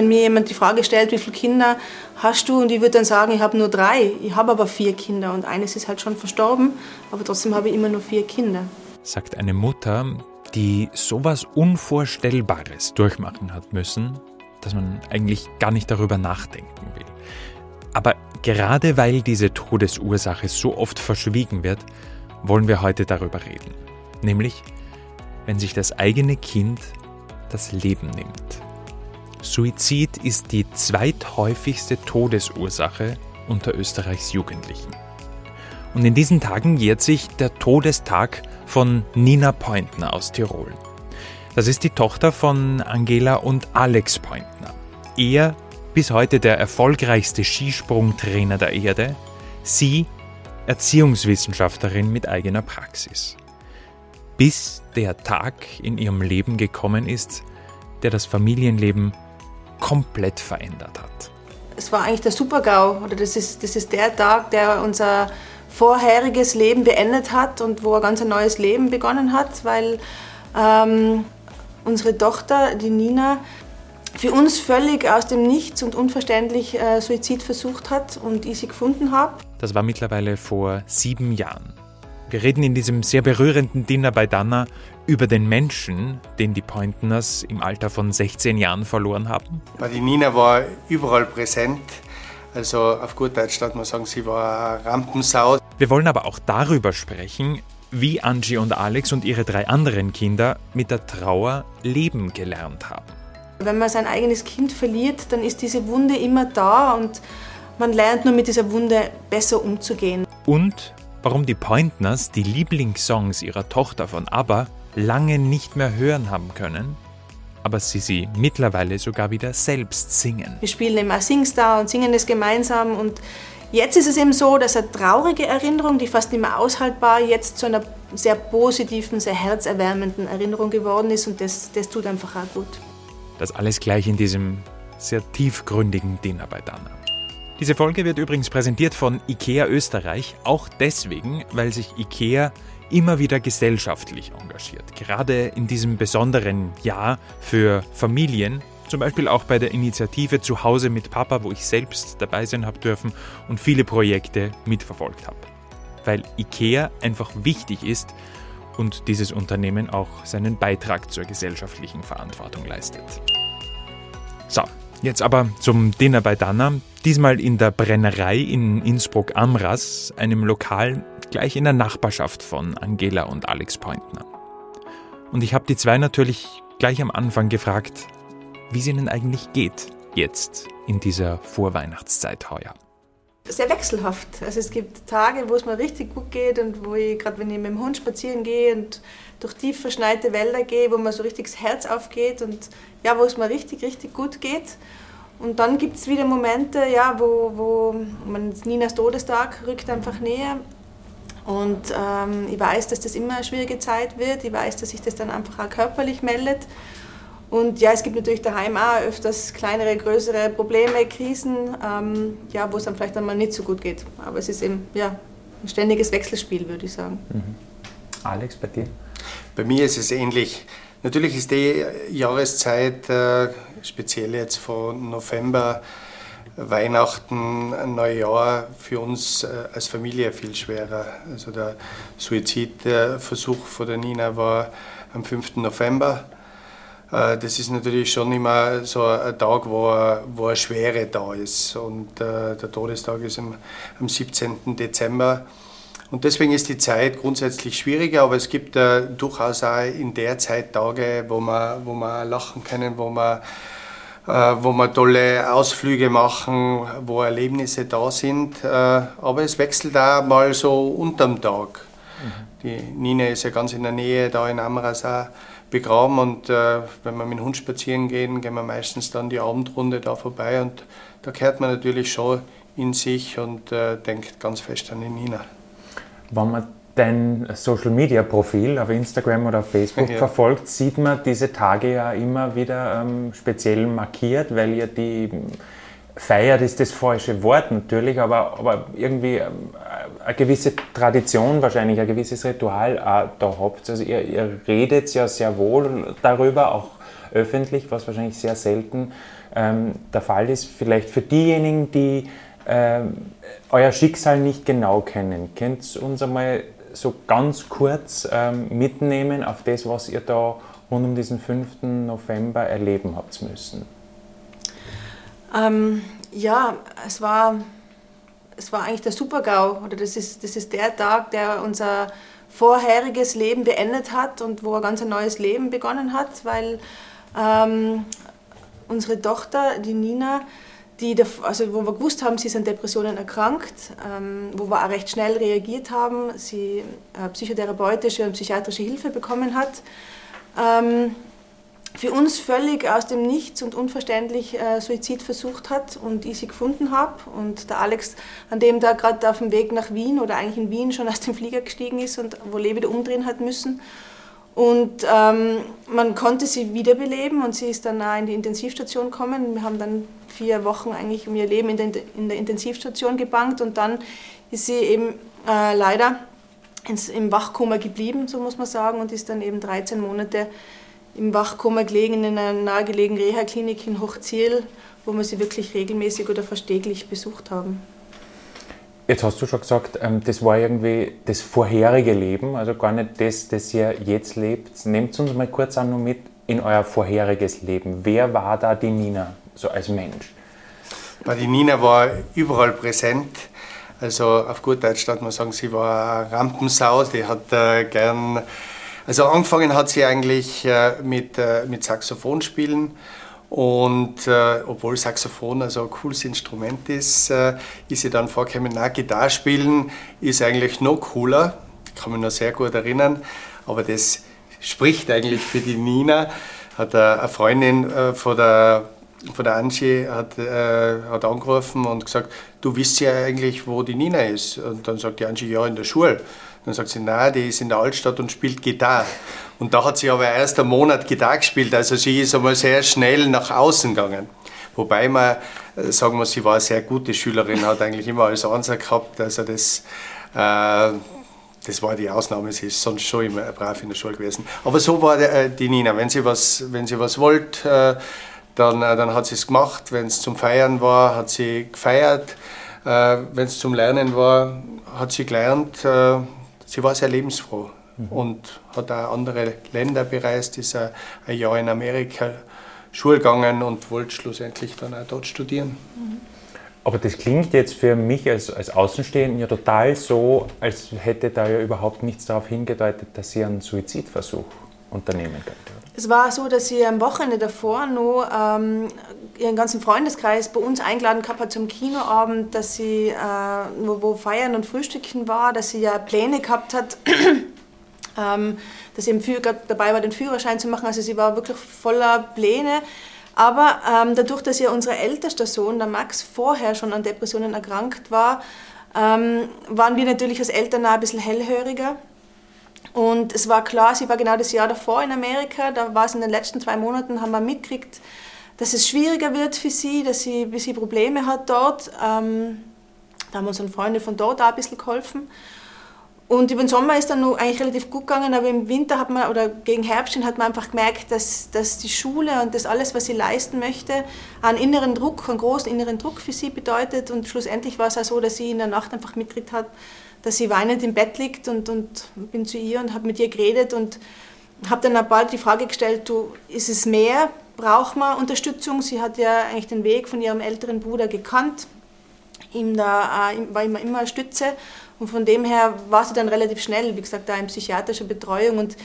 wenn mir jemand die Frage stellt, wie viele Kinder hast du? Und ich würde dann sagen, ich habe nur drei. Ich habe aber vier Kinder und eines ist halt schon verstorben, aber trotzdem habe ich immer nur vier Kinder. Sagt eine Mutter, die sowas Unvorstellbares durchmachen hat müssen, dass man eigentlich gar nicht darüber nachdenken will. Aber gerade weil diese Todesursache so oft verschwiegen wird, wollen wir heute darüber reden. Nämlich, wenn sich das eigene Kind das Leben nimmt. Suizid ist die zweithäufigste Todesursache unter Österreichs Jugendlichen. Und in diesen Tagen jährt sich der Todestag von Nina Pointner aus Tirol. Das ist die Tochter von Angela und Alex Pointner. Er bis heute der erfolgreichste Skisprungtrainer der Erde, sie Erziehungswissenschaftlerin mit eigener Praxis. Bis der Tag in ihrem Leben gekommen ist, der das Familienleben komplett verändert hat. Es war eigentlich der Supergau, oder das ist, das ist der Tag, der unser vorheriges Leben beendet hat und wo ein ganz neues Leben begonnen hat, weil ähm, unsere Tochter, die Nina, für uns völlig aus dem Nichts und unverständlich äh, Suizid versucht hat und ich sie gefunden habe. Das war mittlerweile vor sieben Jahren. Wir reden in diesem sehr berührenden Dinner bei Dana über den Menschen, den die Pointners im Alter von 16 Jahren verloren haben. Die Nina war überall präsent. Also auf gut Deutsch darf man sagen, sie war eine Rampensau. Wir wollen aber auch darüber sprechen, wie Angie und Alex und ihre drei anderen Kinder mit der Trauer leben gelernt haben. Wenn man sein eigenes Kind verliert, dann ist diese Wunde immer da und man lernt nur mit dieser Wunde besser umzugehen. Und warum die Pointners die Lieblingssongs ihrer Tochter von ABBA lange nicht mehr hören haben können, aber sie sie mittlerweile sogar wieder selbst singen. Wir spielen immer Singstar und singen es gemeinsam und jetzt ist es eben so, dass eine traurige Erinnerung, die fast nicht mehr aushaltbar, jetzt zu einer sehr positiven, sehr herzerwärmenden Erinnerung geworden ist und das, das tut einfach auch gut. Das alles gleich in diesem sehr tiefgründigen Dinner bei Dana. Diese Folge wird übrigens präsentiert von IKEA Österreich, auch deswegen, weil sich IKEA immer wieder gesellschaftlich engagiert. Gerade in diesem besonderen Jahr für Familien, zum Beispiel auch bei der Initiative Zuhause mit Papa, wo ich selbst dabei sein habe dürfen und viele Projekte mitverfolgt habe. Weil IKEA einfach wichtig ist und dieses Unternehmen auch seinen Beitrag zur gesellschaftlichen Verantwortung leistet. So, jetzt aber zum Dinner bei Dana. Diesmal in der Brennerei in Innsbruck-Amras, einem Lokal gleich in der Nachbarschaft von Angela und Alex Pointner. Und ich habe die zwei natürlich gleich am Anfang gefragt, wie es ihnen eigentlich geht, jetzt in dieser Vorweihnachtszeit heuer sehr wechselhaft. Also es gibt Tage, wo es mir richtig gut geht und wo ich, gerade wenn ich mit dem Hund spazieren gehe und durch tief verschneite Wälder gehe, wo mir so richtig das Herz aufgeht und ja, wo es mir richtig, richtig gut geht. Und dann gibt es wieder Momente, ja, wo, wo man, Ninas Todestag rückt einfach näher. Und ähm, ich weiß, dass das immer eine schwierige Zeit wird. Ich weiß, dass sich das dann einfach auch körperlich meldet. Und ja, es gibt natürlich daheim auch öfters kleinere, größere Probleme, Krisen, ähm, ja, wo es dann vielleicht einmal nicht so gut geht. Aber es ist eben ja, ein ständiges Wechselspiel, würde ich sagen. Mhm. Alex, bei dir? Bei mir ist es ähnlich. Natürlich ist die Jahreszeit, äh, speziell jetzt von November, Weihnachten, Neujahr für uns äh, als Familie viel schwerer. Also der Suizidversuch von der Nina war am 5. November. Äh, das ist natürlich schon immer so ein Tag, wo, wo eine Schwere da ist. Und der Todestag ist am, am 17. Dezember. Und deswegen ist die Zeit grundsätzlich schwieriger, aber es gibt äh, durchaus auch in der Zeit Tage, wo man, wo man lachen können, wo man, äh, wo man tolle Ausflüge machen, wo Erlebnisse da sind. Äh, aber es wechselt auch mal so unterm Tag. Mhm. Die Nina ist ja ganz in der Nähe, da in Amras auch begraben und äh, wenn wir mit dem Hund spazieren gehen, gehen wir meistens dann die Abendrunde da vorbei und da kehrt man natürlich schon in sich und denkt ganz fest an die Nina. Wenn man dein Social Media Profil auf Instagram oder auf Facebook ja. verfolgt, sieht man diese Tage ja immer wieder ähm, speziell markiert, weil ihr die feiert ist das falsche Wort natürlich, aber, aber irgendwie ähm, eine gewisse Tradition wahrscheinlich, ein gewisses Ritual auch da habt. Also ihr, ihr redet ja sehr wohl darüber, auch öffentlich, was wahrscheinlich sehr selten ähm, der Fall ist. Vielleicht für diejenigen, die äh, euer Schicksal nicht genau kennen, könnt ihr uns einmal so ganz kurz ähm, mitnehmen auf das, was ihr da rund um diesen 5. November erleben habt müssen? Ähm, ja, es war, es war eigentlich der Super-GAU. Oder das ist, das ist der Tag, der unser vorheriges Leben beendet hat und wo ein ganz neues Leben begonnen hat, weil ähm, unsere Tochter, die Nina, die, also wo wir gewusst haben, sie an Depressionen erkrankt, ähm, wo wir auch recht schnell reagiert haben, sie äh, psychotherapeutische und psychiatrische Hilfe bekommen hat. Ähm, für uns völlig aus dem Nichts und unverständlich äh, Suizid versucht hat und ich sie gefunden habe. Und der Alex an dem da gerade auf dem Weg nach Wien oder eigentlich in Wien schon aus dem Flieger gestiegen ist und wo er wieder umdrehen hat müssen. Und ähm, man konnte sie wiederbeleben und sie ist dann in die Intensivstation gekommen. Wir haben dann vier Wochen eigentlich um ihr Leben in der, in der Intensivstation gebankt und dann ist sie eben äh, leider ins, im Wachkoma geblieben, so muss man sagen, und ist dann eben 13 Monate im Wachkoma gelegen in einer nahegelegenen Reha-Klinik in Hochziel, wo wir sie wirklich regelmäßig oder fast täglich besucht haben. Jetzt hast du schon gesagt, ähm, das war irgendwie das vorherige Leben, also gar nicht das, das ihr jetzt lebt. Nehmt uns mal kurz an nur mit in euer vorheriges Leben. Wer war da die Nina, so als Mensch? Die Nina war überall präsent. Also auf gut Deutsch darf man sagen, sie war eine Rampensau, die hat äh, gern. Also angefangen hat sie eigentlich äh, mit, äh, mit Saxophonspielen und äh, obwohl Saxophon also ein cooles Instrument ist, äh, ist sie dann vorgekommen, na, Gitarre spielen ist eigentlich noch cooler. Kann mich noch sehr gut erinnern. Aber das spricht eigentlich für die Nina. Hat eine Freundin äh, von der von der Angie hat, äh, hat angerufen und gesagt, du wisst ja eigentlich, wo die Nina ist. Und dann sagt die Angie, ja, in der Schule. Dann sagt sie, nein, die ist in der Altstadt und spielt Gitarre. Und da hat sie aber erst einen Monat Gitarre gespielt, also sie ist einmal sehr schnell nach außen gegangen. Wobei man, äh, sagen wir, sie war eine sehr gute Schülerin, hat eigentlich immer alles Ansatz gehabt, also das... Äh, das war die Ausnahme, sie ist sonst schon immer brav in der Schule gewesen. Aber so war äh, die Nina, wenn sie was, wenn sie was wollte, äh, dann, äh, dann hat sie es gemacht. Wenn es zum Feiern war, hat sie gefeiert. Wenn es zum Lernen war, hat sie gelernt sie war sehr lebensfroh mhm. und hat auch andere Länder bereist, ist ein, ein Jahr in Amerika Schule gegangen und wollte schlussendlich dann auch dort studieren. Mhm. Aber das klingt jetzt für mich als, als Außenstehenden ja total so, als hätte da ja überhaupt nichts darauf hingedeutet, dass sie einen Suizidversuch unternehmen könnte. Es war so, dass sie am Wochenende davor nur ähm, ihren ganzen Freundeskreis bei uns eingeladen gehabt hat zum Kinoabend, dass sie, äh, wo, wo, Feiern und Frühstücken war, dass sie ja Pläne gehabt hat, ähm, dass sie im dabei war, den Führerschein zu machen. Also sie war wirklich voller Pläne. Aber ähm, dadurch, dass ja unser ältester Sohn, der Max, vorher schon an Depressionen erkrankt war, ähm, waren wir natürlich als Eltern auch ein bisschen hellhöriger. Und es war klar, sie war genau das Jahr davor in Amerika, da war es in den letzten zwei Monaten, haben wir mitgekriegt, dass es schwieriger wird für sie, dass sie, dass sie Probleme hat dort. Ähm, da haben unsere Freunde von dort auch ein bisschen geholfen. Und über den Sommer ist dann eigentlich relativ gut gegangen, aber im Winter hat man, oder gegen Herbst hat man einfach gemerkt, dass, dass die Schule und das alles, was sie leisten möchte, einen inneren Druck, einen großen inneren Druck für sie bedeutet. Und schlussendlich war es auch so, dass sie in der Nacht einfach mitgekriegt hat, dass sie weinend im Bett liegt und, und bin zu ihr und habe mit ihr geredet und habe dann bald die Frage gestellt, du, ist es mehr, braucht man Unterstützung? Sie hat ja eigentlich den Weg von ihrem älteren Bruder gekannt, ihm da, äh, war immer, immer Stütze. Und von dem her war sie dann relativ schnell, wie gesagt, da in psychiatrischer Betreuung. Und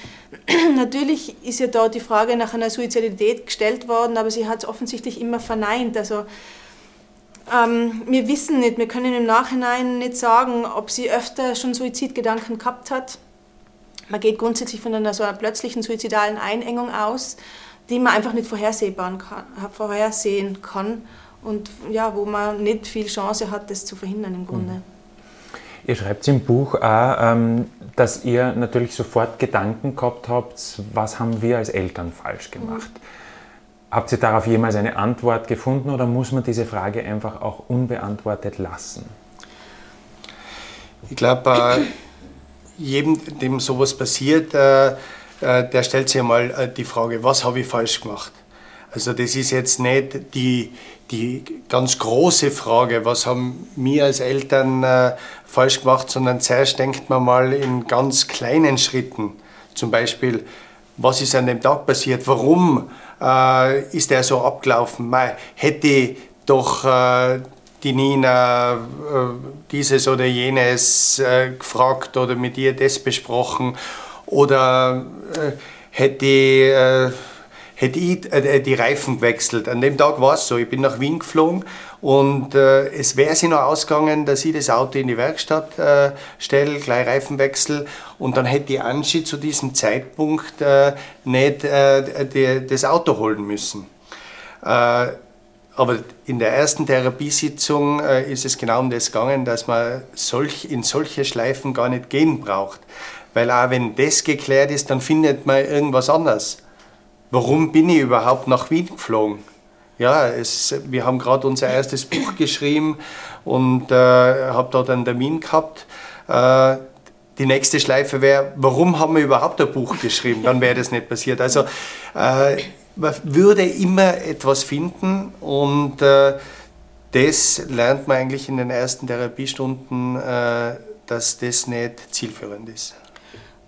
natürlich ist ja dort die Frage nach einer Suizidalität gestellt worden, aber sie hat es offensichtlich immer verneint, also ähm, wir wissen nicht, wir können im Nachhinein nicht sagen, ob sie öfter schon Suizidgedanken gehabt hat. Man geht grundsätzlich von einer so einer plötzlichen suizidalen Einengung aus, die man einfach nicht vorhersehbar kann, vorhersehen kann und ja, wo man nicht viel Chance hat, das zu verhindern im Grunde. Mhm. Ihr schreibt im Buch auch, ähm, dass ihr natürlich sofort Gedanken gehabt habt, was haben wir als Eltern falsch gemacht. Mhm. Habt ihr darauf jemals eine Antwort gefunden oder muss man diese Frage einfach auch unbeantwortet lassen? Ich glaube, äh, jedem, dem sowas passiert, äh, äh, der stellt sich einmal äh, die Frage, was habe ich falsch gemacht? Also das ist jetzt nicht die, die ganz große Frage, was haben wir als Eltern äh, falsch gemacht, sondern zuerst denkt man mal in ganz kleinen Schritten. Zum Beispiel, was ist an dem Tag passiert? Warum äh, ist der so abgelaufen? Mei, hätte doch äh, die Nina äh, dieses oder jenes äh, gefragt oder mit ihr das besprochen oder äh, hätte hätte ich äh, die Reifen gewechselt. An dem Tag war es so, ich bin nach Wien geflogen und äh, es wäre sich noch ausgegangen, dass ich das Auto in die Werkstatt äh, stelle, gleich Reifenwechsel und dann hätte die Angie zu diesem Zeitpunkt äh, nicht äh, die, das Auto holen müssen. Äh, aber in der ersten Therapiesitzung ist es genau um das gegangen, dass man solch, in solche Schleifen gar nicht gehen braucht. Weil auch wenn das geklärt ist, dann findet man irgendwas anderes warum bin ich überhaupt nach Wien geflogen? Ja, es, wir haben gerade unser erstes Buch geschrieben und äh, habe dort einen Termin gehabt. Äh, die nächste Schleife wäre, warum haben wir überhaupt ein Buch geschrieben? Dann wäre das nicht passiert. Also äh, man würde immer etwas finden und äh, das lernt man eigentlich in den ersten Therapiestunden, äh, dass das nicht zielführend ist.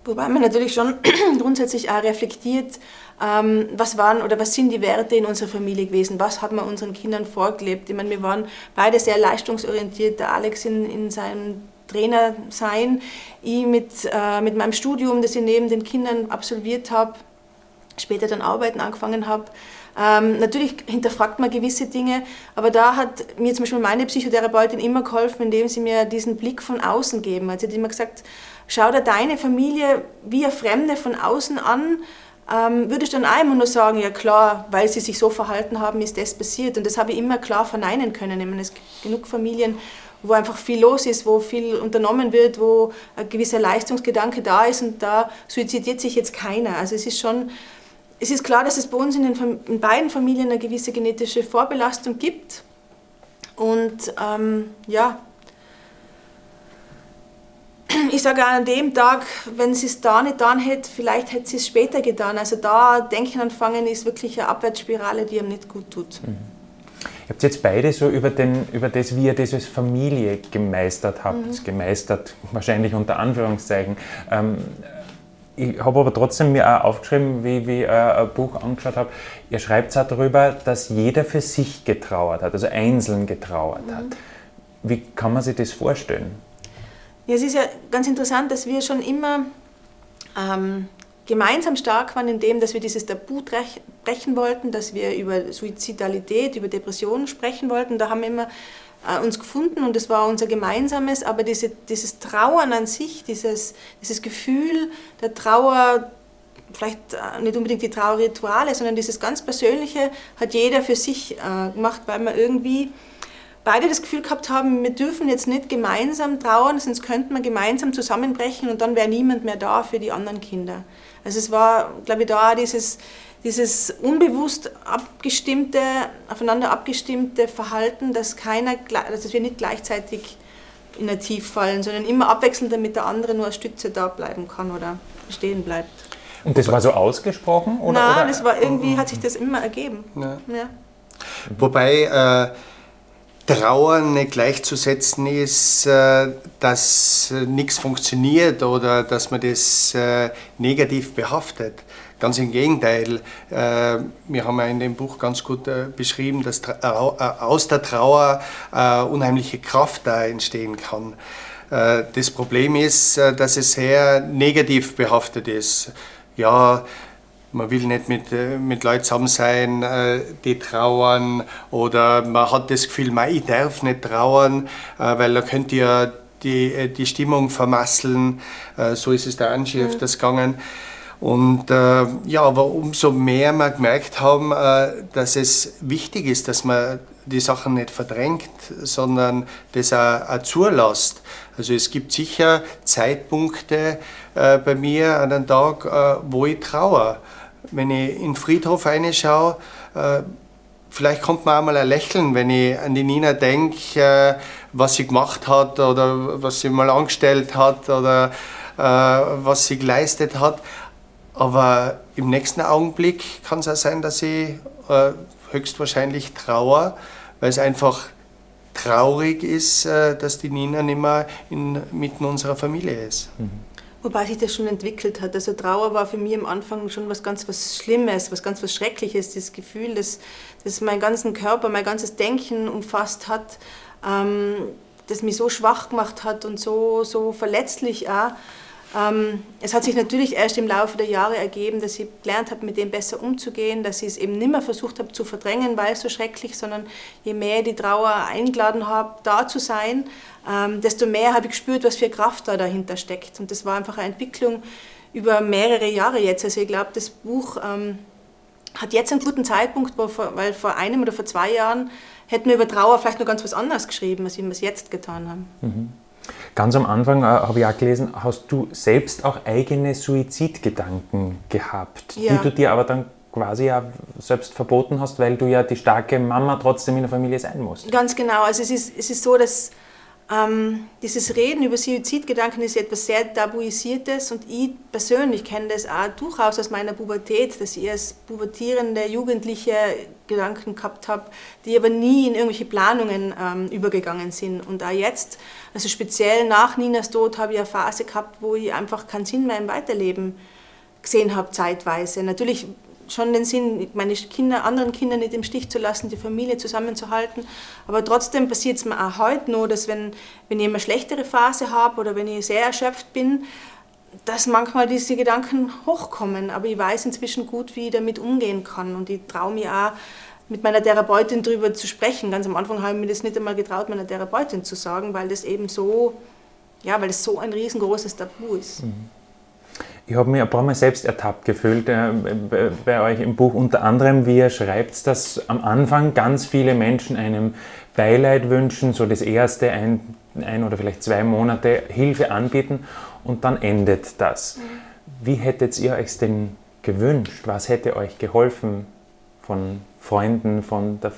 Wobei man natürlich schon grundsätzlich auch reflektiert, ähm, was waren oder was sind die Werte in unserer Familie gewesen, was hat man unseren Kindern vorgelebt. Ich meine, wir waren beide sehr leistungsorientiert, der Alex in, in seinem Trainer sein, ich mit, äh, mit meinem Studium, das ich neben den Kindern absolviert habe, später dann arbeiten angefangen habe. Ähm, natürlich hinterfragt man gewisse Dinge, aber da hat mir zum Beispiel meine Psychotherapeutin immer geholfen, indem sie mir diesen Blick von außen geben. Also sie hat immer gesagt, schau dir deine Familie wie eine Fremde von außen an, ähm, würde ich dann einmal nur sagen, ja klar, weil sie sich so verhalten haben, ist das passiert. Und das habe ich immer klar verneinen können. Ich meine, es gibt genug Familien, wo einfach viel los ist, wo viel unternommen wird, wo ein gewisser Leistungsgedanke da ist und da suizidiert sich jetzt keiner. Also es ist schon, es ist klar, dass es bei uns in, den, in beiden Familien eine gewisse genetische Vorbelastung gibt. Und ähm, ja, ich sage an dem Tag, wenn sie es da nicht getan hätte, vielleicht hätte sie es später getan. Also da denken anfangen ist wirklich eine Abwärtsspirale, die ihm nicht gut tut. Mhm. Ihr habt jetzt beide so über, den, über das, wie ihr das als Familie gemeistert habt, mhm. gemeistert wahrscheinlich unter Anführungszeichen. Ähm, ich habe aber trotzdem mir auch aufgeschrieben, wie, wie ich ein Buch angeschaut habe, ihr schreibt auch darüber, dass jeder für sich getrauert hat, also einzeln getrauert mhm. hat. Wie kann man sich das vorstellen? Ja, es ist ja ganz interessant, dass wir schon immer ähm, gemeinsam stark waren in dem, dass wir dieses Tabu brechen wollten, dass wir über Suizidalität, über Depressionen sprechen wollten. Da haben wir immer äh, uns gefunden und das war unser gemeinsames, aber diese, dieses Trauern an sich, dieses, dieses Gefühl der Trauer, vielleicht äh, nicht unbedingt die Trauerrituale, sondern dieses ganz Persönliche hat jeder für sich äh, gemacht, weil man irgendwie beide das Gefühl gehabt haben, wir dürfen jetzt nicht gemeinsam trauern, sonst könnten wir gemeinsam zusammenbrechen und dann wäre niemand mehr da für die anderen Kinder. Also es war, glaube ich, da dieses, dieses unbewusst abgestimmte, aufeinander abgestimmte Verhalten, dass, keiner, dass wir nicht gleichzeitig in der Tief fallen, sondern immer abwechselnd, damit der andere nur als Stütze da bleiben kann oder stehen bleibt. Und das war so ausgesprochen? Oder, Nein, oder? das war irgendwie, hat sich das immer ergeben. Ja. Ja. Wobei äh, Trauern nicht gleichzusetzen ist, äh, dass nichts funktioniert oder dass man das äh, negativ behaftet. Ganz im Gegenteil. Äh, wir haben ja in dem Buch ganz gut beschrieben, dass aus der Trauer unheimliche Kraft da entstehen kann. Das Problem ist, dass es sehr negativ behaftet ist. Ja, man will nicht mit, äh, mit Leuten zusammen sein, äh, die trauern oder man hat das Gefühl, ich darf nicht trauern, äh, weil da könnte ja die, die Stimmung vermasseln. So ist es der Angie mhm. öfters gegangen. Und äh, ja, aber umso mehr wir gemerkt haben, äh, dass es wichtig ist, dass man die Sachen nicht verdrängt, sondern das auch, auch zulässt. Also es gibt sicher Zeitpunkte äh, bei mir an einem Tag, wo ich trauere wenn ich in den Friedhof reinschaue, äh, vielleicht kommt mir auch mal ein Lächeln, wenn ich an die Nina denke, äh, was sie gemacht hat oder was sie mal angestellt hat oder äh, was sie geleistet hat. Aber im nächsten Augenblick kann es auch sein, dass ich äh, höchstwahrscheinlich trauer, weil es einfach traurig ist, äh, dass die Nina nicht mehr inmitten unserer Familie ist. Mhm. Wobei sich das schon entwickelt hat. Also Trauer war für mich am Anfang schon was ganz was Schlimmes, was ganz was Schreckliches. Das Gefühl, dass, dass mein ganzen Körper, mein ganzes Denken umfasst hat, ähm, das mich so schwach gemacht hat und so, so verletzlich auch. Ähm, es hat sich natürlich erst im Laufe der Jahre ergeben, dass ich gelernt habe, mit dem besser umzugehen, dass ich es eben nicht mehr versucht habe zu verdrängen, weil es so schrecklich, sondern je mehr die Trauer eingeladen habe, da zu sein, ähm, desto mehr habe ich gespürt, was für Kraft da dahinter steckt. Und das war einfach eine Entwicklung über mehrere Jahre jetzt. Also ich glaube, das Buch ähm, hat jetzt einen guten Zeitpunkt, weil vor einem oder vor zwei Jahren hätten wir über Trauer vielleicht noch ganz was anderes geschrieben, als wir es jetzt getan haben. Mhm. Ganz am Anfang äh, habe ich auch gelesen, hast du selbst auch eigene Suizidgedanken gehabt, ja. die du dir aber dann quasi ja selbst verboten hast, weil du ja die starke Mama trotzdem in der Familie sein musst. Ganz genau. Also es ist, es ist so, dass ähm, dieses Reden über Suizidgedanken ist etwas sehr Tabuisiertes und ich persönlich kenne das auch durchaus aus meiner Pubertät, dass ich als pubertierende Jugendliche Gedanken gehabt habe, die aber nie in irgendwelche Planungen ähm, übergegangen sind. Und auch jetzt, also speziell nach Ninas Tod, habe ich eine Phase gehabt, wo ich einfach keinen Sinn mehr im Weiterleben gesehen habe, zeitweise. Natürlich schon den Sinn, meine Kinder, anderen Kinder nicht im Stich zu lassen, die Familie zusammenzuhalten. Aber trotzdem passiert es mir auch heute noch, dass wenn, wenn ich eine schlechtere Phase habe oder wenn ich sehr erschöpft bin, dass manchmal diese Gedanken hochkommen. Aber ich weiß inzwischen gut, wie ich damit umgehen kann. Und ich traue mir auch, mit meiner Therapeutin darüber zu sprechen. Ganz am Anfang habe ich mir das nicht einmal getraut, meiner Therapeutin zu sagen, weil das eben so, ja, weil es so ein riesengroßes Tabu ist. Mhm. Ich habe mich ein paar Mal selbst ertappt gefühlt äh, bei euch im Buch, unter anderem, wie ihr schreibt, dass am Anfang ganz viele Menschen einem Beileid wünschen, so das erste ein, ein oder vielleicht zwei Monate Hilfe anbieten und dann endet das. Mhm. Wie hättet ihr euch denn gewünscht? Was hätte euch geholfen von Freunden, von der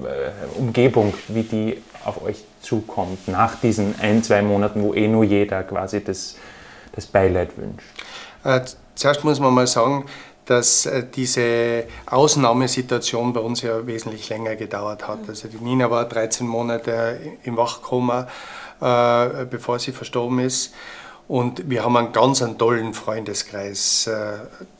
äh, Umgebung, wie die auf euch zukommt nach diesen ein, zwei Monaten, wo eh nur jeder quasi das, das Beileid wünscht? Äh, zuerst muss man mal sagen, dass äh, diese Ausnahmesituation bei uns ja wesentlich länger gedauert hat. Mhm. Also die Nina war 13 Monate im Wachkoma, äh, bevor sie verstorben ist. Und wir haben einen ganz einen tollen Freundeskreis,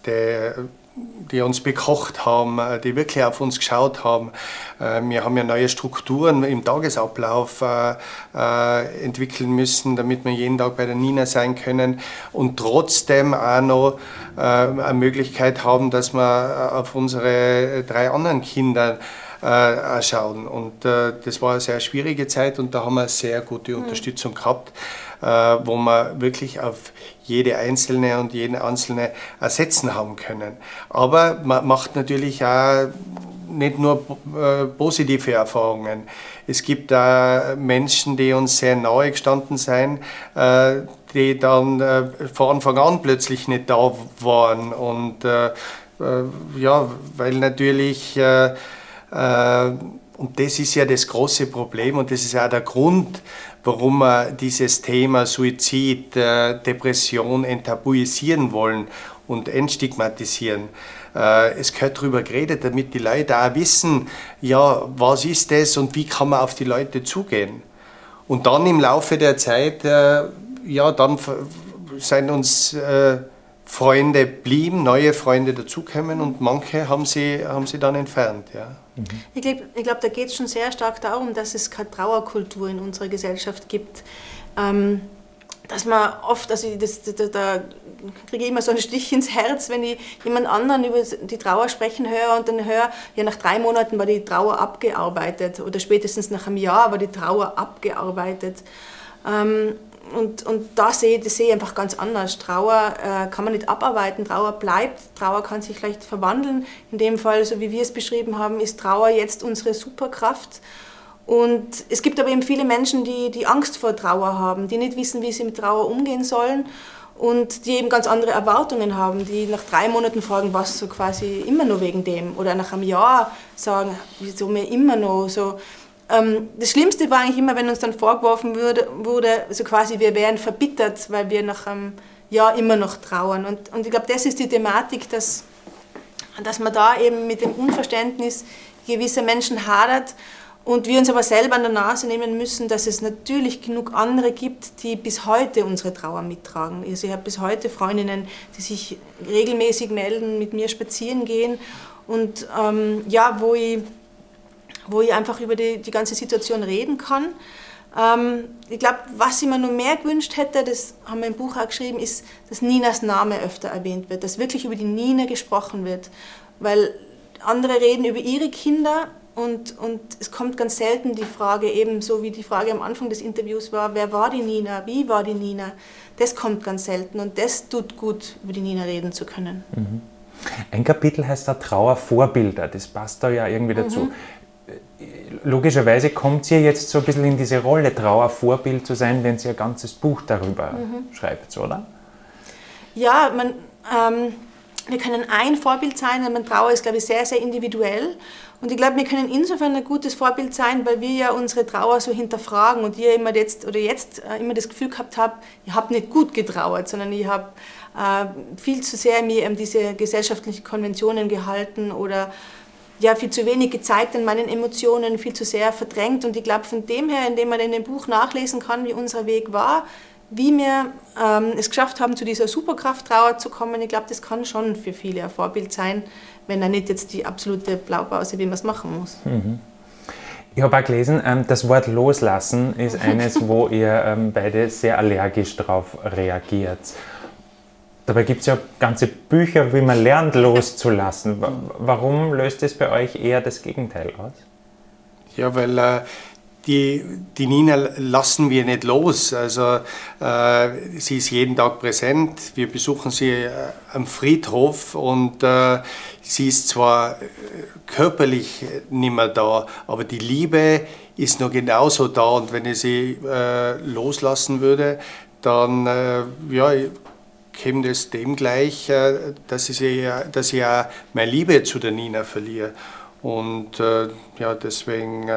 der die uns bekocht haben, äh, die wirklich auf uns geschaut haben. Äh, wir haben ja neue Strukturen im Tagesablauf äh, entwickeln müssen, damit wir jeden Tag bei der Nina sein können und trotzdem auch noch eine Möglichkeit haben, dass wir auf unsere drei anderen Kinder schauen. Und das war eine sehr schwierige Zeit und da haben wir sehr gute hm. Unterstützung gehabt. Wo wir wirklich auf jede einzelne und jeden einzelne ersetzen haben können. Aber man macht natürlich auch nicht nur äh, positive Erfahrungen. Es gibt da Menschen, die uns sehr nahe gestanden sind, äh, die dann von Anfang an plötzlich nicht da waren. Und ja, weil natürlich, und das ist ja das große Problem und das ist auch der Grund, warum wir dieses Thema Suizid, äh, Depression enttabuisieren wollen und entstigmatisieren. Äh, es gehört darüber geredet, damit die Leute auch wissen, ja, was ist das und wie kann man auf die Leute zugehen. Und dann im Laufe der Zeit, äh, ja, dann sind uns Freunde blieben, neue Freunde dazukommen und manche haben sie, haben sie dann entfernt. Ja. Ich glaube, glaub, da geht es schon sehr stark darum, dass es keine Trauerkultur in unserer Gesellschaft gibt. Ähm, dass man oft, also das, da, da kriege ich immer so einen Stich ins Herz, wenn ich jemand anderen über die Trauer sprechen höre und dann höre, ja nach drei Monaten war die Trauer abgearbeitet oder spätestens nach einem Jahr war die Trauer abgearbeitet. Ähm, und, und da sehe, das sehe ich einfach ganz anders. Trauer äh, kann man nicht abarbeiten, Trauer bleibt, Trauer kann sich vielleicht verwandeln. In dem Fall, so wie wir es beschrieben haben, ist Trauer jetzt unsere Superkraft. Und es gibt aber eben viele Menschen, die, die Angst vor Trauer haben, die nicht wissen, wie sie mit Trauer umgehen sollen und die eben ganz andere Erwartungen haben, die nach drei Monaten fragen, was so quasi immer nur wegen dem oder nach einem Jahr sagen, wieso mir immer noch so. Ähm, das Schlimmste war eigentlich immer, wenn uns dann vorgeworfen würde, wurde, also quasi wir wären verbittert, weil wir nach einem ja immer noch trauern. Und, und ich glaube, das ist die Thematik, dass, dass man da eben mit dem Unverständnis gewisser Menschen hadert und wir uns aber selber an der Nase nehmen müssen, dass es natürlich genug andere gibt, die bis heute unsere Trauer mittragen. Also ich habe bis heute Freundinnen, die sich regelmäßig melden, mit mir spazieren gehen und ähm, ja, wo ich, wo ich einfach über die, die ganze Situation reden kann. Ähm, ich glaube, was ich mir noch mehr gewünscht hätte, das haben wir im Buch auch geschrieben, ist, dass Ninas Name öfter erwähnt wird, dass wirklich über die Nina gesprochen wird. Weil andere reden über ihre Kinder und, und es kommt ganz selten die Frage, ebenso wie die Frage am Anfang des Interviews war, wer war die Nina, wie war die Nina? Das kommt ganz selten und das tut gut, über die Nina reden zu können. Mhm. Ein Kapitel heißt da Trauervorbilder, das passt da ja irgendwie dazu. Mhm. Logischerweise kommt sie jetzt so ein bisschen in diese Rolle, Trauervorbild zu sein, wenn sie ein ganzes Buch darüber mhm. schreibt, oder? Ja, man, ähm, wir können ein Vorbild sein, und Trauer ist, glaube ich, sehr, sehr individuell. Und ich glaube, wir können insofern ein gutes Vorbild sein, weil wir ja unsere Trauer so hinterfragen und ihr immer jetzt oder jetzt äh, immer das Gefühl gehabt habt, ich habe nicht gut getrauert, sondern ich habe äh, viel zu sehr mir an diese gesellschaftlichen Konventionen gehalten oder ja, viel zu wenig gezeigt an meinen Emotionen, viel zu sehr verdrängt. Und ich glaube, von dem her, indem man in dem Buch nachlesen kann, wie unser Weg war, wie wir ähm, es geschafft haben, zu dieser Superkrafttrauer zu kommen, ich glaube, das kann schon für viele ein Vorbild sein, wenn er nicht jetzt die absolute Blaupause, wie man es machen muss. Mhm. Ich habe auch gelesen, ähm, das Wort loslassen ist eines, wo ihr ähm, beide sehr allergisch darauf reagiert. Dabei gibt es ja ganze Bücher, wie man lernt loszulassen. Warum löst es bei euch eher das Gegenteil aus? Ja, weil äh, die, die Nina lassen wir nicht los. Also äh, sie ist jeden Tag präsent. Wir besuchen sie äh, am Friedhof und äh, sie ist zwar äh, körperlich nicht mehr da, aber die Liebe ist noch genauso da. Und wenn ich sie äh, loslassen würde, dann ja, käme das dem gleich, dass ich, sie, dass ich ja meine Liebe zu der Nina verliere. Und ja, deswegen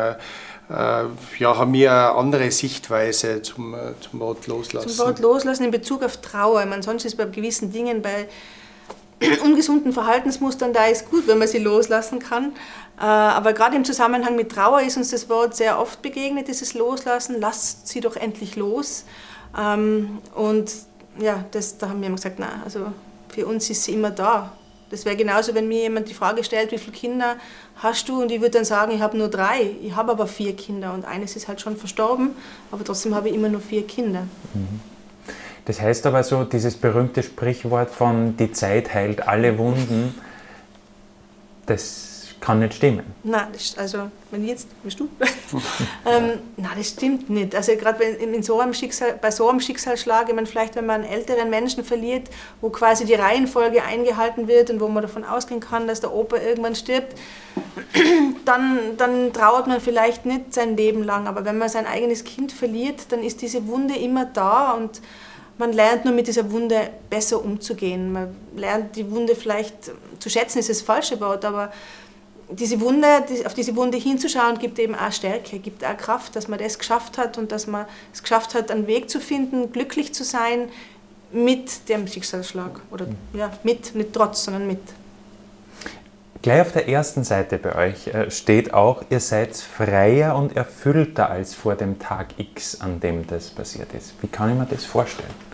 äh, ja, haben wir eine andere Sichtweise zum, äh, zum Wort Loslassen. Zum Wort Loslassen in Bezug auf Trauer. Ich meine, sonst ist bei gewissen Dingen, bei ungesunden Verhaltensmustern, da ist gut, wenn man sie loslassen kann. Äh, aber gerade im Zusammenhang mit Trauer ist uns das Wort sehr oft begegnet, dieses Loslassen. Lasst sie doch endlich los. Ähm, und ja, das, da haben wir immer gesagt, na, also für uns ist sie immer da. Das wäre genauso, wenn mir jemand die Frage stellt, wie viele Kinder hast du? Und ich würde dann sagen, ich habe nur drei. Ich habe aber vier Kinder und eines ist halt schon verstorben, aber trotzdem habe ich immer nur vier Kinder. Mhm. Das heißt aber so, dieses berühmte Sprichwort von die Zeit heilt alle Wunden, das kann nicht stimmen. Nein, das, also wenn jetzt, bist du? ähm, nein, das stimmt nicht. Also gerade so bei so einem Schicksalsschlag, ich meine, vielleicht wenn man einen älteren Menschen verliert, wo quasi die Reihenfolge eingehalten wird und wo man davon ausgehen kann, dass der Opa irgendwann stirbt, dann, dann trauert man vielleicht nicht sein Leben lang. Aber wenn man sein eigenes Kind verliert, dann ist diese Wunde immer da und man lernt nur mit dieser Wunde besser umzugehen. Man lernt die Wunde vielleicht zu schätzen, ist das falsche Wort, aber diese Wunde, auf diese Wunde hinzuschauen, gibt eben auch Stärke, gibt auch Kraft, dass man das geschafft hat und dass man es geschafft hat, einen Weg zu finden, glücklich zu sein mit dem Schicksalsschlag. Oder ja, mit, nicht trotz, sondern mit. Gleich auf der ersten Seite bei euch äh, steht auch, ihr seid freier und erfüllter als vor dem Tag X, an dem das passiert ist. Wie kann ich mir das vorstellen?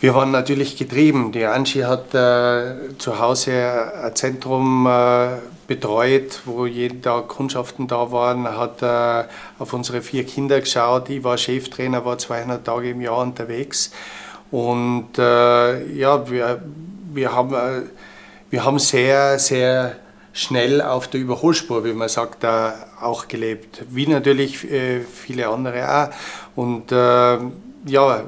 Wir waren natürlich getrieben. Die Angie hat äh, zu Hause ein Zentrum äh, betreut, wo jeden Tag Kundschaften da waren, hat äh, auf unsere vier Kinder geschaut. Ich war Cheftrainer, war 200 Tage im Jahr unterwegs. Und äh, ja, wir, wir, haben, äh, wir haben sehr, sehr schnell auf der Überholspur, wie man sagt, auch gelebt. Wie natürlich äh, viele andere auch. Und ja,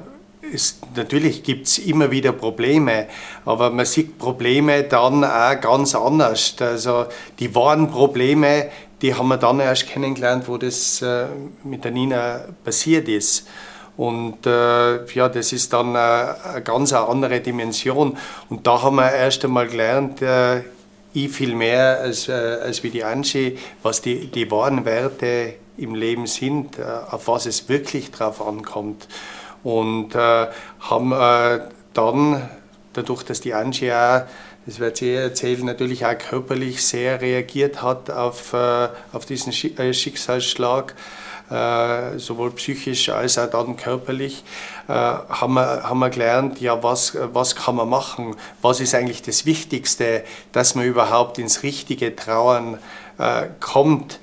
es, natürlich gibt es immer wieder Probleme, aber man sieht Probleme dann auch ganz anders. Also die wahren Probleme, die haben wir dann erst kennengelernt, wo das äh, mit der Nina passiert ist. Und äh, ja, das ist dann äh, eine ganz andere Dimension. Und da haben wir erst einmal gelernt, äh, ich viel mehr als, äh, als wie die Angie, was die, die wahren Werte im Leben sind, äh, auf was es wirklich drauf ankommt. Und äh, haben äh, dann, dadurch, dass die Angie auch das wird sie erzählen, natürlich auch körperlich sehr reagiert hat auf, äh, auf diesen äh, Schicksalsschlag, äh, sowohl psychisch als auch dann körperlich, haben wir, haben wir gelernt, ja, was, was kann man machen, was ist eigentlich das Wichtigste, dass man überhaupt ins richtige Trauern kommt.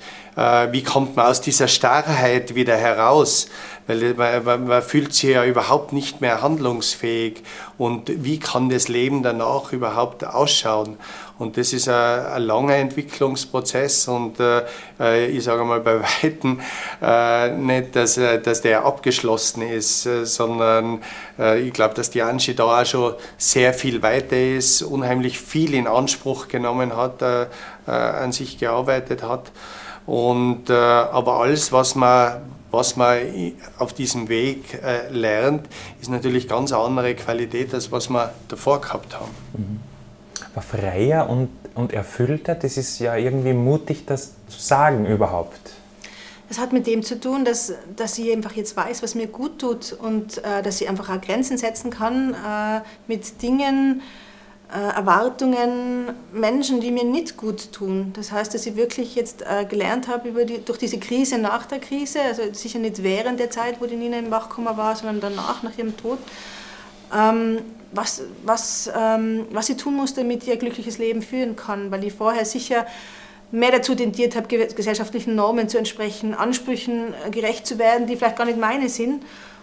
Wie kommt man aus dieser Starrheit wieder heraus? Weil man, man, fühlt sich ja überhaupt nicht mehr handlungsfähig und wie kann das Leben danach überhaupt ausschauen? Und das ist ein, ein langer Entwicklungsprozess und äh, ich sage mal bei Weitem äh, nicht, dass, äh, dass der abgeschlossen ist, äh, sondern äh, ich glaube, dass die Angie da auch schon sehr viel weiter ist, unheimlich viel in Anspruch genommen hat, äh, an sich gearbeitet hat. Und, aber alles, was man, was man auf diesem Weg äh, lernt, ist natürlich ganz andere Qualität, als was wir davor gehabt haben. Mhm. Aber freier und, und erfüllter, das ist ja irgendwie mutig, das zu sagen überhaupt. Das hat mit dem zu tun, dass, dass sie einfach jetzt weiß, was mir gut tut und äh, dass sie einfach auch Grenzen setzen kann äh, mit Dingen, äh, Erwartungen Menschen, die mir nicht gut tun. Das heißt, dass ich wirklich jetzt äh, gelernt habe über die, durch diese Krise nach der Krise, also sicher nicht während der Zeit, wo die Nina im Wachkoma war, sondern danach, nach ihrem Tod, ähm, was, was, ähm, was sie tun muss, damit ihr glückliches Leben führen kann, weil ich vorher sicher mehr dazu tendiert habe, gesellschaftlichen Normen zu entsprechen, Ansprüchen äh, gerecht zu werden, die vielleicht gar nicht meine sind.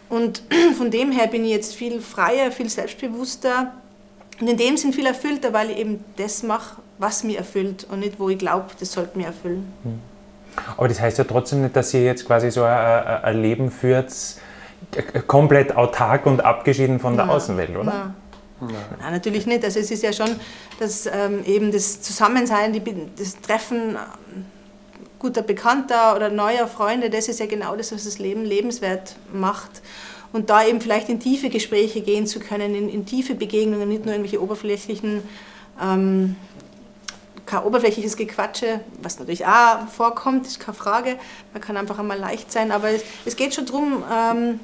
Und von dem her bin ich jetzt viel freier, viel selbstbewusster, und in dem Sinn viel erfüllter, weil ich eben das mache, was mir erfüllt und nicht, wo ich glaube, das sollte mir erfüllen. Hm. Aber das heißt ja trotzdem nicht, dass ihr jetzt quasi so ein, ein Leben führt, komplett autark und abgeschieden von der Nein. Außenwelt, oder? Nein. Nein. Nein. natürlich nicht. Also es ist ja schon dass ähm, eben das Zusammensein, die, das Treffen ähm, guter Bekannter oder neuer Freunde, das ist ja genau das, was das Leben lebenswert macht und da eben vielleicht in tiefe Gespräche gehen zu können, in, in tiefe Begegnungen, nicht nur irgendwelche oberflächlichen, ähm, kein oberflächliches Gequatsche, was natürlich auch vorkommt, ist keine Frage, man kann einfach einmal leicht sein, aber es, es geht schon darum, ähm,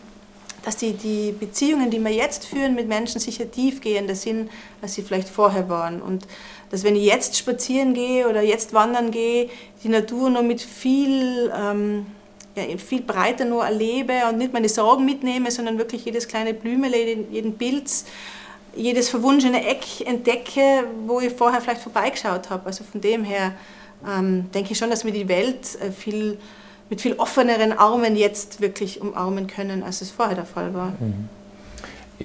dass die, die Beziehungen, die wir jetzt führen mit Menschen, sicher tiefgehender sind, als sie vielleicht vorher waren. Und dass wenn ich jetzt spazieren gehe oder jetzt wandern gehe, die Natur noch mit viel ähm, viel breiter nur erlebe und nicht meine Sorgen mitnehme, sondern wirklich jedes kleine Blümele, jeden Pilz, jedes verwunschene Eck entdecke, wo ich vorher vielleicht vorbeigeschaut habe. Also von dem her ähm, denke ich schon, dass wir die Welt äh, viel, mit viel offeneren Armen jetzt wirklich umarmen können, als es vorher der Fall war. Mhm.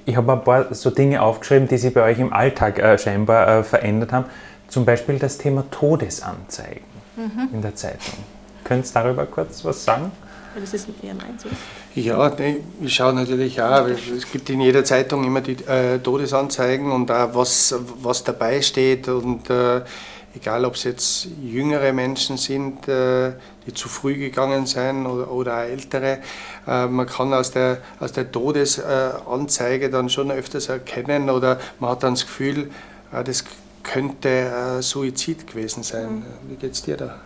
Ich habe ein paar so Dinge aufgeschrieben, die sich bei euch im Alltag äh, scheinbar äh, verändert haben. Zum Beispiel das Thema Todesanzeigen mhm. in der Zeitung. Könntest du darüber kurz was sagen? Das ist eher mein. Ja, ich schaue natürlich auch, es gibt in jeder Zeitung immer die äh, Todesanzeigen und auch was, was dabei steht und äh, egal ob es jetzt jüngere Menschen sind, äh, die zu früh gegangen sind oder, oder auch ältere, äh, man kann aus der, aus der Todesanzeige dann schon öfters erkennen oder man hat dann das Gefühl, äh, das könnte Suizid gewesen sein. Mhm. Wie geht es dir da?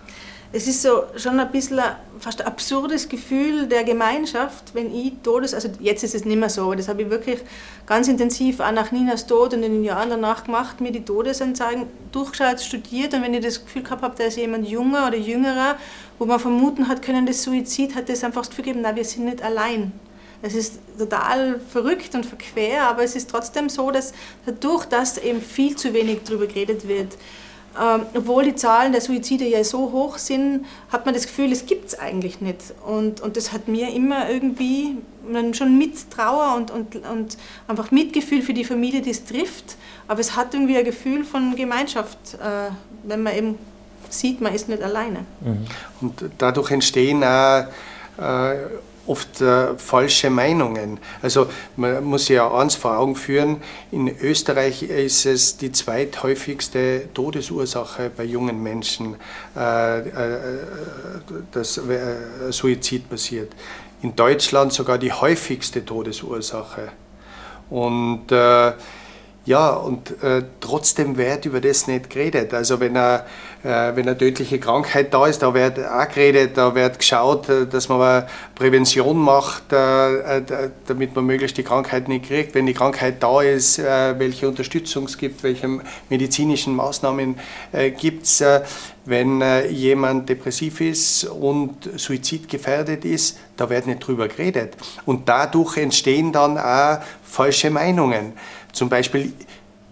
Es ist so schon ein bisschen ein fast absurdes Gefühl der Gemeinschaft, wenn ich Todes, also jetzt ist es nicht mehr so, aber das habe ich wirklich ganz intensiv auch nach Ninas Tod und in den Jahren danach gemacht, mir die Todesanzeigen durchgeschaut, studiert und wenn ich das Gefühl gehabt habe, da ist jemand junger oder jüngerer, wo man vermuten hat können, das Suizid, hat das einfach das Gefühl gegeben, na, wir sind nicht allein. Es ist total verrückt und verquer, aber es ist trotzdem so, dass dadurch, dass eben viel zu wenig darüber geredet wird, ähm, obwohl die Zahlen der Suizide ja so hoch sind, hat man das Gefühl, es gibt es eigentlich nicht. Und, und das hat mir immer irgendwie schon mit Trauer und, und, und einfach Mitgefühl für die Familie, die es trifft. Aber es hat irgendwie ein Gefühl von Gemeinschaft, äh, wenn man eben sieht, man ist nicht alleine. Mhm. Und dadurch entstehen auch äh, oft äh, falsche Meinungen. Also man muss sich ja eins vor Augen führen, in Österreich ist es die zweithäufigste Todesursache bei jungen Menschen, äh, äh, dass äh, Suizid passiert. In Deutschland sogar die häufigste Todesursache. Und äh, Ja, und äh, trotzdem wird über das nicht geredet. Also wenn, er, äh, wenn eine tödliche Krankheit da ist, da wird auch geredet, da wird geschaut, äh, dass man Prävention macht, äh, äh, damit man möglichst die Krankheit nicht kriegt. Wenn die Krankheit da ist, äh, welche Unterstützung es gibt, welche medizinischen Maßnahmen gibt es. wenn jemand depressiv ist und suizidgefährdet ist, da wird nicht drüber geredet. Und dadurch entstehen dann auch falsche Meinungen. Zum Beispiel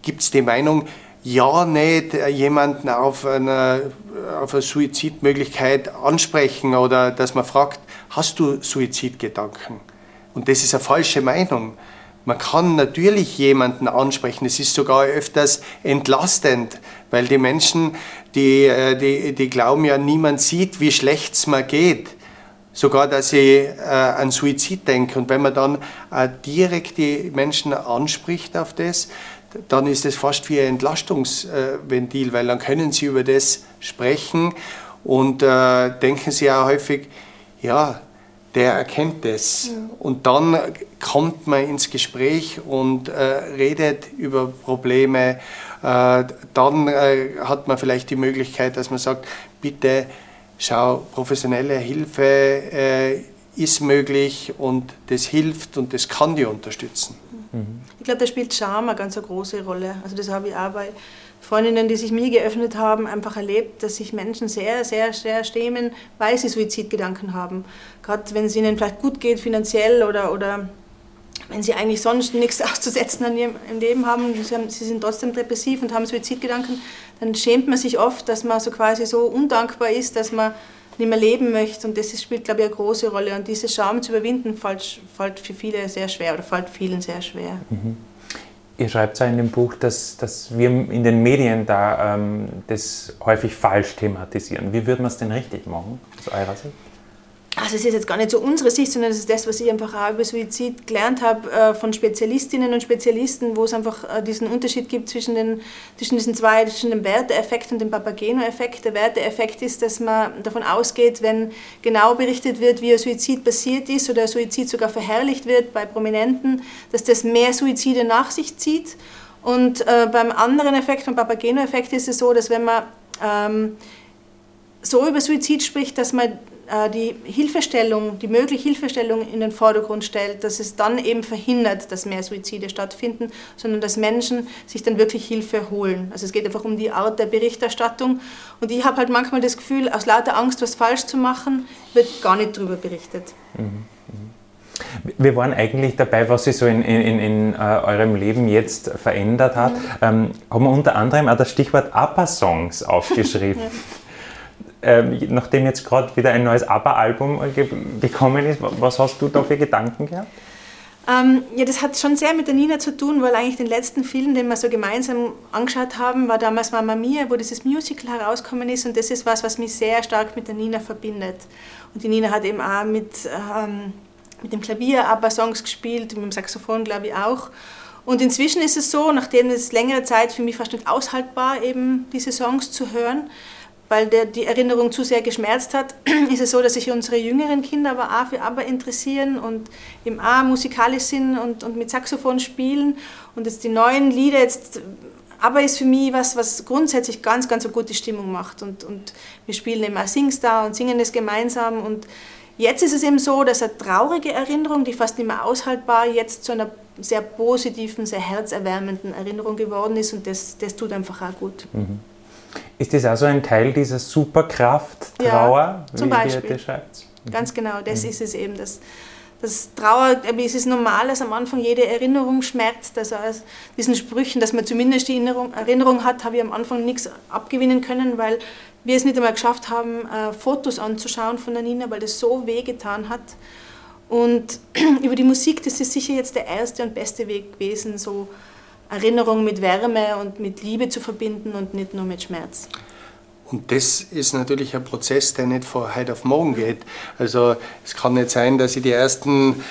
gibt es die Meinung, ja nicht jemanden auf eine, auf eine Suizidmöglichkeit ansprechen oder dass man fragt, hast du Suizidgedanken? Und das ist eine falsche Meinung. Man kann natürlich jemanden ansprechen, es ist sogar öfters entlastend, weil die Menschen, die, äh, die, die glauben ja, niemand sieht, wie schlecht es mir geht sogar, dass ich äh, an Suizid denke. Und wenn man dann äh, direkt die Menschen anspricht auf das, dann ist das fast wie ein Entlastungsventil, weil dann können sie über das sprechen und äh, denken sie auch häufig, ja, der erkennt das. Ja. Und dann kommt man ins Gespräch und äh, redet über Probleme. Äh, dann äh, hat man vielleicht die Möglichkeit, dass man sagt, bitte schau, professionelle Hilfe äh, ist möglich und das hilft und das kann die unterstützen. Mhm. Ich glaube, da spielt Charme eine ganz große Rolle. Also das habe ich auch bei Freundinnen, die sich mir geöffnet haben, einfach erlebt, dass sich Menschen sehr, sehr, sehr schämen, weil sie Suizidgedanken haben. Gerade wenn es ihnen vielleicht gut geht finanziell oder, oder wenn sie eigentlich sonst nichts auszusetzen an ihrem Leben haben, sie, haben, sie sind trotzdem depressiv und haben Suizidgedanken, dann schämt man sich oft, dass man so quasi so undankbar ist, dass man nicht mehr leben möchte. Und das spielt, glaube ich, eine große Rolle. Und diese Scham zu überwinden, fällt, fällt für viele sehr schwer oder fällt vielen sehr schwer. Mhm. Ihr schreibt ja in dem Buch, dass, dass wir in den Medien da ähm, das häufig falsch thematisieren. Wie würde man es denn richtig machen, aus eurer Sicht? Also es ist jetzt gar nicht so unsere Sicht, sondern das ist das, was ich einfach auch über Suizid gelernt habe äh, von Spezialistinnen und Spezialisten, wo es einfach äh, diesen Unterschied gibt zwischen, den, zwischen diesen zwei, zwischen dem Werteeffekt und dem Papageno-Effekt. Der Werteeffekt ist, dass man davon ausgeht, wenn genau berichtet wird, wie ein Suizid passiert ist oder ein Suizid sogar verherrlicht wird bei Prominenten, dass das mehr Suizide nach sich zieht. Und äh, beim anderen Effekt, beim Papageno-Effekt, ist es so, dass wenn man ähm, so über Suizid spricht, dass man die Hilfestellung, die mögliche Hilfestellung in den Vordergrund stellt, dass es dann eben verhindert, dass mehr Suizide stattfinden, sondern dass Menschen sich dann wirklich Hilfe holen. Also es geht einfach um die Art der Berichterstattung. Und ich habe halt manchmal das Gefühl, aus lauter Angst, was falsch zu machen, wird gar nicht darüber berichtet. Mhm. mhm. Wir waren eigentlich dabei, was sich so in, in, in uh, eurem Leben jetzt verändert hat. Mhm. Ähm, haben wir unter anderem auch das Stichwort APA-Songs aufgeschrieben. ja ähm, nachdem jetzt gerade wieder ein neues ABBA-Album gekommen ist, was hast du da für Gedanken gehabt? Ähm, ja, das hat schon sehr mit der Nina zu tun, weil eigentlich den letzten Film, den wir so gemeinsam angeschaut haben, war damals Mama Mia, wo dieses Musical herausgekommen ist und das ist was, was mich sehr stark mit der Nina verbindet. Und die Nina hat eben auch mit, ähm, mit dem Klavier ABBA-Songs gespielt, mit dem Saxophon glaube ich auch. Und inzwischen ist es so, nachdem es längere Zeit für mich fast nicht aushaltbar eben diese Songs zu hören, weil der, die Erinnerung zu sehr geschmerzt hat, ist es so, dass sich unsere jüngeren Kinder aber auch für ABBA interessieren und im A musikalisch sind und, und mit Saxophon spielen. Und jetzt die neuen Lieder, jetzt ABBA ist für mich was, was grundsätzlich ganz, ganz eine gute Stimmung macht. Und, und wir spielen immer Singstar und singen es gemeinsam. Und jetzt ist es eben so, dass eine traurige Erinnerung, die fast nicht mehr aushaltbar, jetzt zu einer sehr positiven, sehr herzerwärmenden Erinnerung geworden ist. Und das, das tut einfach auch gut. Mhm. Ist das also ein Teil dieser Superkraft, Trauer, ja, zum wie Beispiel. ihr schreibt? Mhm. Ganz genau, das mhm. ist es eben. Das, das Trauer, es ist normal, dass am Anfang jede Erinnerung schmerzt. Also aus diesen Sprüchen, dass man zumindest die Erinnerung, Erinnerung hat, habe ich am Anfang nichts abgewinnen können, weil wir es nicht einmal geschafft haben, äh, Fotos anzuschauen von der Nina, weil das so wehgetan hat. Und über die Musik, das ist sicher jetzt der erste und beste Weg gewesen, so Erinnerung mit Wärme und mit Liebe zu verbinden und nicht nur mit Schmerz. Und das ist natürlich ein Prozess, der nicht von heute auf morgen geht. Also es kann nicht sein, dass ich die ersten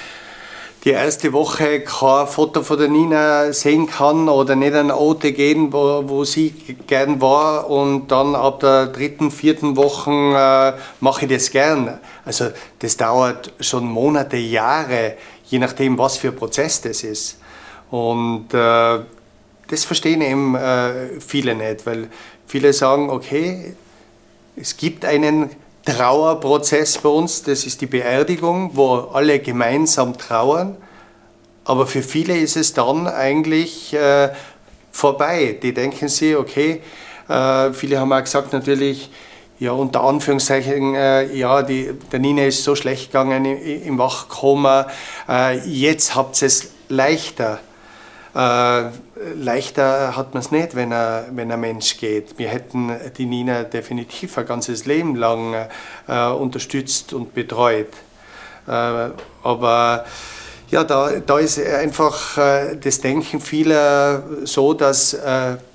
die erste Woche kein Foto von der Nina sehen kann oder nicht an Orte gehen, wo, wo sie gern war und dann ab der dritten, vierten Woche äh, mache ich das gern. Also das dauert schon Monate, Jahre, je nachdem, was für ein Prozess das ist. Und äh, das verstehen eben äh, viele nicht, weil viele sagen, okay, es gibt einen Trauerprozess bei uns, das ist die Beerdigung, wo alle gemeinsam trauern, aber für viele ist es dann eigentlich äh, vorbei. Die denken sich, okay, äh, viele haben auch gesagt natürlich, ja, unter Anführungszeichen, äh, ja, die, der Nina ist so schlecht gegangen im, im Wachkoma, äh, jetzt habt ihr es leichter. Äh, leichter hat man es nicht, wenn, er, wenn ein Mensch geht. Wir hätten die Nina definitiv ein ganzes Leben lang äh, unterstützt und betreut. Äh, aber ja, da, da ist einfach das Denken vieler so, dass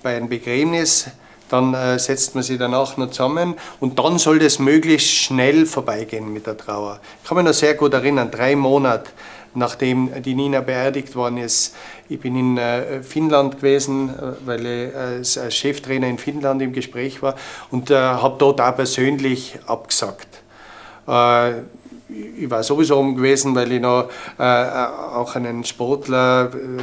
bei einem Begräbnis dann äh, setzt man sich danach noch zusammen und dann soll das möglichst schnell vorbeigehen mit der Trauer. Ich kann mich noch sehr gut erinnern, drei Monate nachdem die Nina beerdigt worden ist. Ich bin in äh, Finnland gewesen, äh, weil ich als, Cheftrainer in Finnland im Gespräch war und äh, habe dort auch persönlich abgesagt. Ich war sowieso oben gewesen, weil ich noch äh, auch einen Sportler, äh,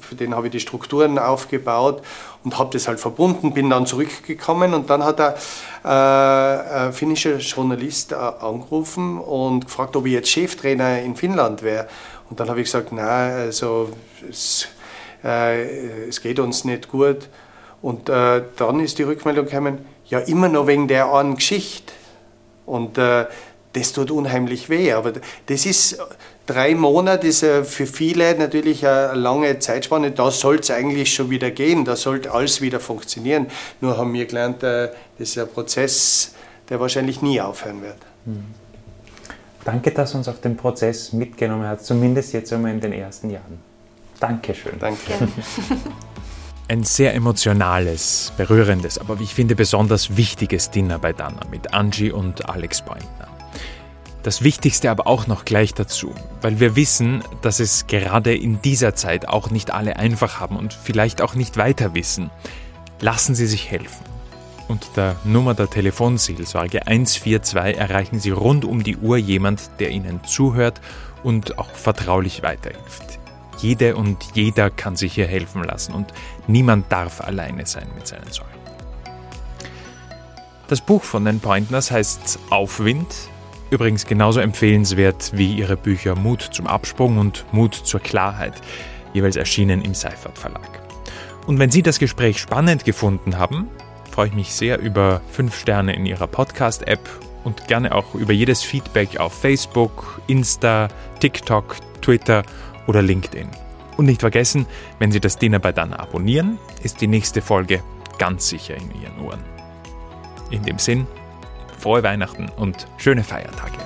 für den habe ich die Strukturen aufgebaut und habe das halt verbunden, bin dann zurückgekommen und dann hat er äh, ein finnischer Journalist äh, angerufen und gefragt, ob ich jetzt Cheftrainer in Finnland wäre. Und dann habe ich gesagt, nein, also es, äh, es geht uns nicht gut. Und äh, dann ist die Rückmeldung gekommen, ja immer noch wegen der einen Geschichte. Und äh, das tut unheimlich weh. Aber das ist, drei Monate ist für viele natürlich eine lange Zeitspanne. Da soll es eigentlich schon wieder gehen, da sollte alles wieder funktionieren. Nur haben wir gelernt, äh, das ist ein Prozess, der wahrscheinlich nie aufhören wird. Mhm. Danke, dass du uns auf den Prozess mitgenommen hast, zumindest jetzt einmal in den ersten Jahren. Dankeschön. Danke. Ein sehr emotionales, berührendes, aber wie ich finde besonders wichtiges Dinner bei Dana mit Angie und Alex Pointner. Das Wichtigste aber auch noch gleich dazu, weil wir wissen, dass es gerade in dieser Zeit auch nicht alle einfach haben und vielleicht auch nicht weiter wissen. Lassen Sie sich helfen. Unter der Nummer der Telefonseelsorge 142 erreichen Sie rund um die Uhr jemand, der Ihnen zuhört und auch vertraulich weiterhilft. Jede und jeder kann sich hier helfen lassen und niemand darf alleine sein mit seinen Sorgen. Das Buch von den Pointners heißt Aufwind, Übrigens genauso empfehlenswert wie ihre Bücher Mut zum Absprung und Mut zur Klarheit, jeweils erschienen im Seifert Verlag. Und wenn Sie das Gespräch spannend gefunden haben, freue ich mich sehr über 5 Sterne in Ihrer Podcast-App und gerne auch über jedes Feedback auf Facebook, Insta, TikTok, Twitter oder LinkedIn. Und nicht vergessen, wenn Sie das Dinner bei Dana abonnieren, ist die nächste Folge ganz sicher in Ihren Ohren. In dem Sinn, frohe Weihnachten und schöne Feiertage.